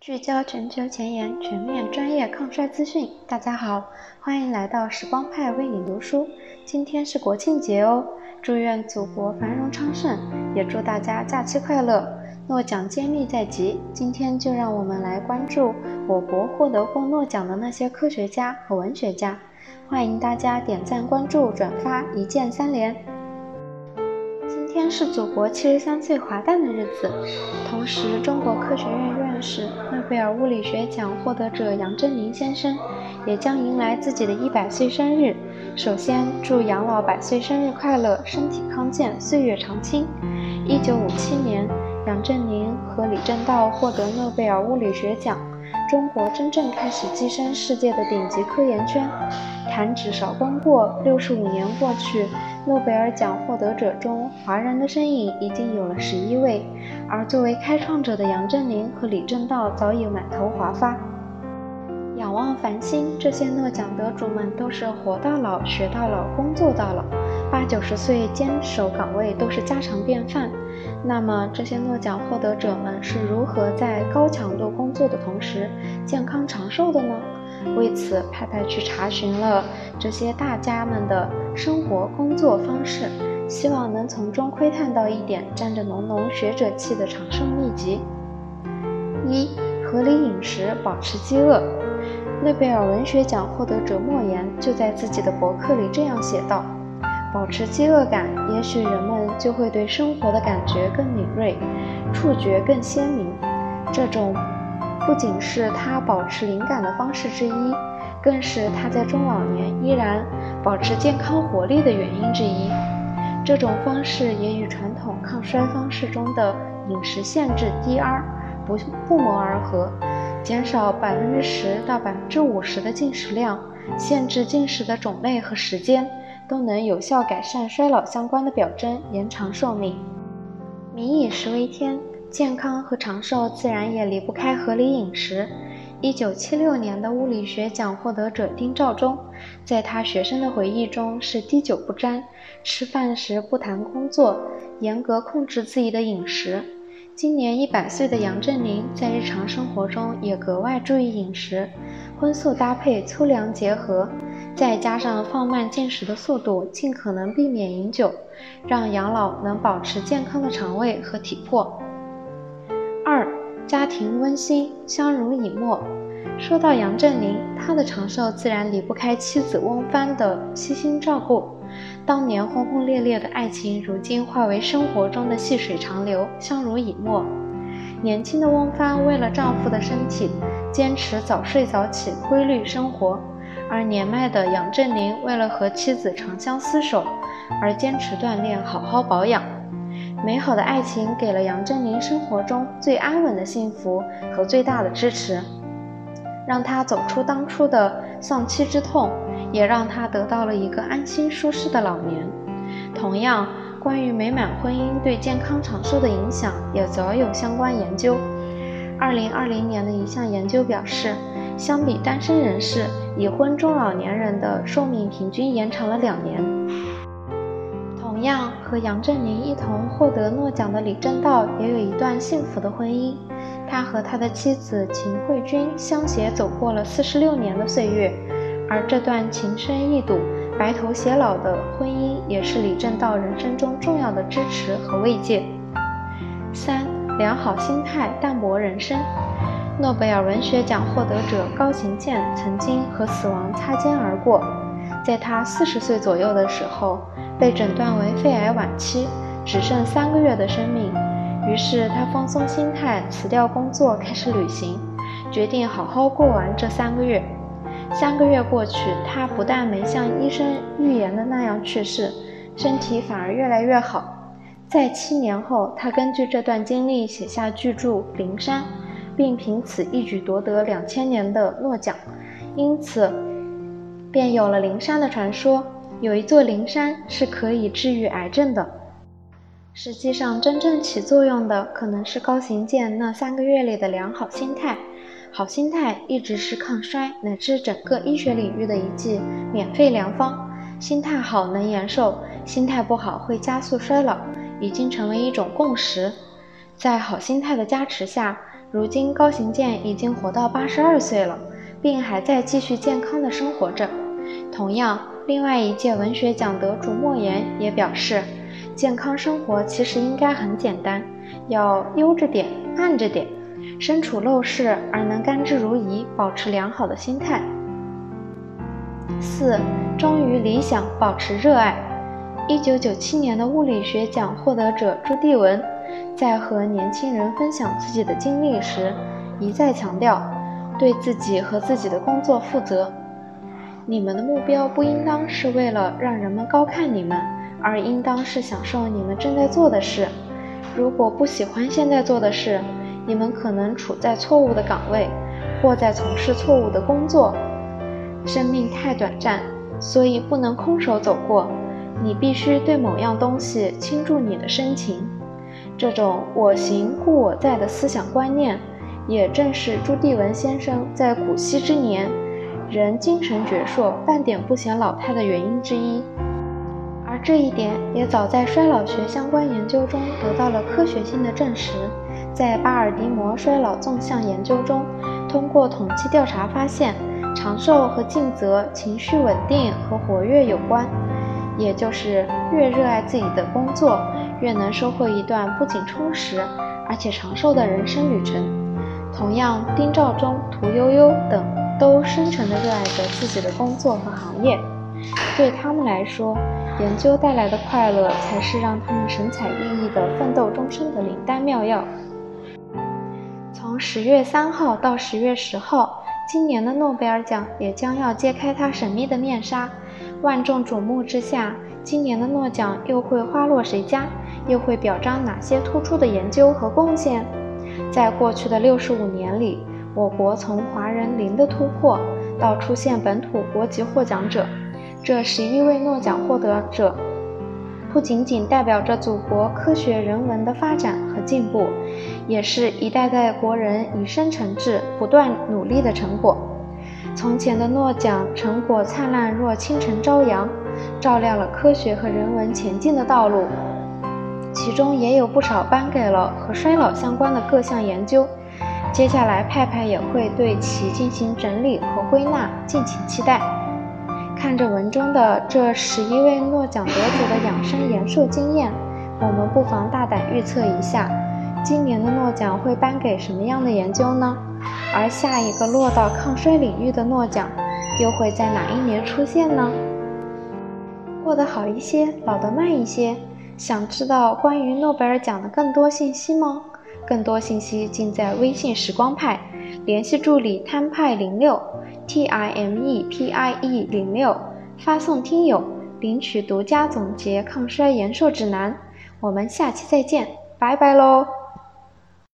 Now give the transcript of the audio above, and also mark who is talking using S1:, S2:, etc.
S1: 聚焦全球前沿，全面专业抗衰资讯。大家好，欢迎来到时光派为你读书。今天是国庆节哦，祝愿祖国繁荣昌盛，也祝大家假期快乐。诺奖揭秘在即，今天就让我们来关注我国获得过诺奖的那些科学家和文学家。欢迎大家点赞、关注、转发，一键三连。今天是祖国七十三岁华诞的日子，同时，中国科学院院士、诺贝尔物理学奖获得者杨振宁先生也将迎来自己的一百岁生日。首先，祝杨老百岁生日快乐，身体康健，岁月长青。一九五七年，杨振宁和李政道获得诺贝尔物理学奖。中国真正开始跻身世界的顶级科研圈，弹指韶光过，六十五年过去，诺贝尔奖获得者中，华人的身影已经有了十一位，而作为开创者的杨振宁和李政道早已满头华发。仰望繁星，这些诺奖得主们都是活到老学到老工作到老，八九十岁坚守岗位都是家常便饭。那么这些诺奖获得者们是如何在高强度工作的同时健康长寿的呢？为此，派派去查询了这些大家们的生活工作方式，希望能从中窥探到一点沾着浓浓学者气的长寿秘籍。一、合理饮食，保持饥饿。诺贝尔文学奖获得者莫言就在自己的博客里这样写道。保持饥饿感，也许人们就会对生活的感觉更敏锐，触觉更鲜明。这种不仅是他保持灵感的方式之一，更是他在中老年依然保持健康活力的原因之一。这种方式也与传统抗衰方式中的饮食限制 DR 不不谋而合，减少百分之十到百分之五十的进食量，限制进食的种类和时间。都能有效改善衰老相关的表征，延长寿命。民以食为天，健康和长寿自然也离不开合理饮食。一九七六年的物理学奖获得者丁肇中，在他学生的回忆中是滴酒不沾，吃饭时不谈工作，严格控制自己的饮食。今年一百岁的杨振宁在日常生活中也格外注意饮食，荤素搭配，粗粮结合。再加上放慢进食的速度，尽可能避免饮酒，让养老能保持健康的肠胃和体魄。家庭温馨，相濡以沫。说到杨振宁，他的长寿自然离不开妻子翁帆的悉心照顾。当年轰轰烈烈的爱情，如今化为生活中的细水长流，相濡以沫。年轻的翁帆为了丈夫的身体，坚持早睡早起，规律生活。而年迈的杨振宁为了和妻子长相厮守，而坚持锻炼，好好保养。美好的爱情给了杨振宁生活中最安稳的幸福和最大的支持，让他走出当初的丧妻之痛，也让他得到了一个安心舒适的老年。同样，关于美满婚姻对健康长寿的影响，也早有相关研究。二零二零年的一项研究表示，相比单身人士，已婚中老年人的寿命平均延长了两年。同样，和杨振宁一同获得诺奖的李政道也有一段幸福的婚姻。他和他的妻子秦慧君相携走过了四十六年的岁月，而这段情深意笃、白头偕老的婚姻，也是李政道人生中重要的支持和慰藉。三。良好心态，淡泊人生。诺贝尔文学奖获得者高行健曾经和死亡擦肩而过，在他四十岁左右的时候，被诊断为肺癌晚期，只剩三个月的生命。于是他放松心态，辞掉工作，开始旅行，决定好好过完这三个月。三个月过去，他不但没像医生预言的那样去世，身体反而越来越好。在七年后，他根据这段经历写下巨著《灵山》，并凭此一举夺得两千年的诺奖，因此便有了灵山的传说。有一座灵山是可以治愈癌症的。实际上，真正起作用的可能是高行健那三个月里的良好心态。好心态一直是抗衰乃至整个医学领域的一剂免费良方。心态好能延寿，心态不好会加速衰老。已经成为一种共识，在好心态的加持下，如今高行健已经活到八十二岁了，并还在继续健康的生活着。同样，另外一届文学奖得主莫言也表示，健康生活其实应该很简单，要悠着点，慢着点，身处陋室而能甘之如饴，保持良好的心态。四，忠于理想，保持热爱。一九九七年的物理学奖获得者朱棣文，在和年轻人分享自己的经历时，一再强调，对自己和自己的工作负责。你们的目标不应当是为了让人们高看你们，而应当是享受你们正在做的事。如果不喜欢现在做的事，你们可能处在错误的岗位，或在从事错误的工作。生命太短暂，所以不能空手走过。你必须对某样东西倾注你的深情。这种“我行故我在”的思想观念，也正是朱棣文先生在古稀之年人精神矍铄、半点不显老态的原因之一。而这一点也早在衰老学相关研究中得到了科学性的证实。在巴尔的摩衰老纵向研究中，通过统计调查发现。长寿和尽责、情绪稳定和活跃有关，也就是越热爱自己的工作，越能收获一段不仅充实而且长寿的人生旅程。同样，丁肇中、屠呦呦等都深沉地热爱着自己的工作和行业，对他们来说，研究带来的快乐才是让他们神采奕奕的奋斗终身的灵丹妙药。从十月三号到十月十号。今年的诺贝尔奖也将要揭开它神秘的面纱，万众瞩目之下，今年的诺奖又会花落谁家？又会表彰哪些突出的研究和贡献？在过去的六十五年里，我国从华人零的突破到出现本土国籍获奖者，这十一位诺奖获得者。不仅仅代表着祖国科学人文的发展和进步，也是一代代国人以身成志、不断努力的成果。从前的诺奖成果灿烂若清晨朝阳，照亮了科学和人文前进的道路。其中也有不少颁给了和衰老相关的各项研究。接下来，派派也会对其进行整理和归纳，敬请期待。看着文中的这十一位诺奖得主的养生延寿经验，我们不妨大胆预测一下，今年的诺奖会颁给什么样的研究呢？而下一个落到抗衰领域的诺奖，又会在哪一年出现呢？过得好一些，老得慢一些。想知道关于诺贝尔奖的更多信息吗？更多信息尽在微信时光派，联系助理摊派零六。T I M E P I E 零六发送听友领取独家总结抗衰延寿指南，我们下期再见，拜拜喽。